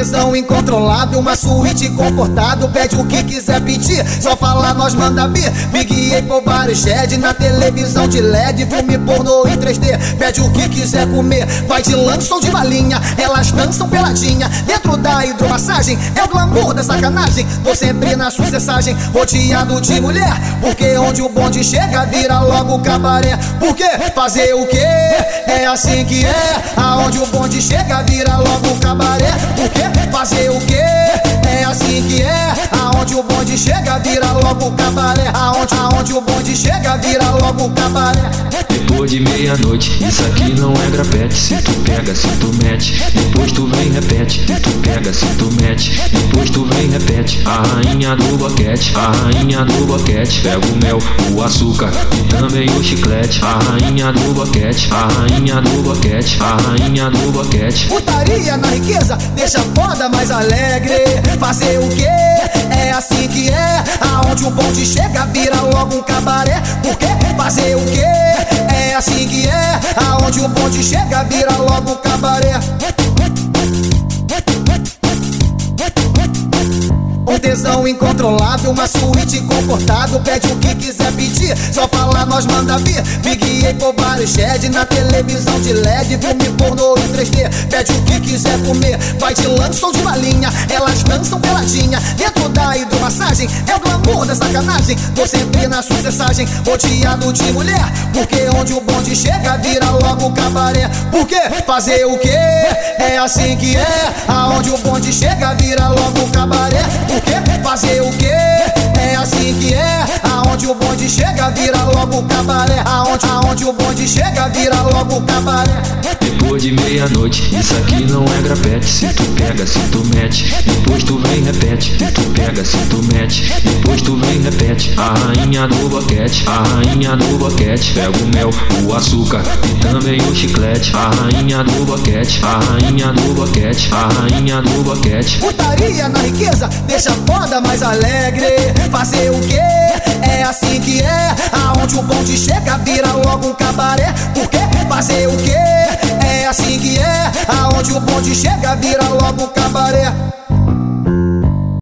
tesão incontrolável, uma suíte confortável. Pede o que quiser pedir, só falar nós manda vir. Big Apple Bar Shed na televisão de LED, filme pornô em 3D. Pede o que quiser comer, vai de lanche ou de balinha. Elas dançam peladinha dentro da hidromassagem. É o glamour da sacanagem, tô sempre na sucessagem, rodeado de mulher. Porque onde o bonde chega, vira logo cabaré. Porque fazer o que? É assim que é. Aonde o bonde chega, vira logo cabaré. Porque fazer o que? É assim que é. Aonde o bonde chega, vira logo cabaré. Aonde, aonde o bonde chega, vira logo cabaré. De meia-noite, isso aqui não é grafete. Se tu pega, se tu mete, depois tu vem repete. Se tu pega, se tu mete, depois tu vem repete. A rainha do boquete, a rainha do boquete. Pega o mel, o açúcar e também o chiclete. A rainha do boquete, a rainha do boquete, a rainha do boquete. Putaria na riqueza, deixa foda mais alegre. Fazer o que? É assim que é. Aonde o bonde chega, O bonde chega, vira logo um cabaré. Um tesão incontrolável, uma suíte confortável. Pede o que quiser pedir, só falar nós manda vir. Big Apple Bar Shed na televisão de LED, filme pornô em 3D. Pede o que quiser comer, vai de lanche ou de balinha. Elas dançam peladinha dentro da hidromassagem. É o glamour da sacanagem, tô sempre na sucessagem, rodeado de mulher. Porque onde o bonde chega, vira logo cabaré. Porque fazer o que? É assim que é. Aonde o bonde chega, vira logo cabaré. Porque chega, vira logo cabaré. Aonde, aonde o bonde chega, vira logo cabaré. Depois de meia-noite, isso aqui não é grafete. Se tu pega, se tu mete, depois tu vem repete. Se tu pega, se tu mete, depois tu vem repete. A rainha do boquete, a rainha do boquete. Pega o mel, o açúcar e também o chiclete. A rainha do boquete, a rainha do boquete, a rainha do boquete. Putaria na riqueza, deixa foda mais alegre. Fazer o que? É assim que é. Aonde o bonde chega, vira logo um cabaré. Porque fazer o que? É assim que é. Aonde o bonde chega, vira logo um cabaré.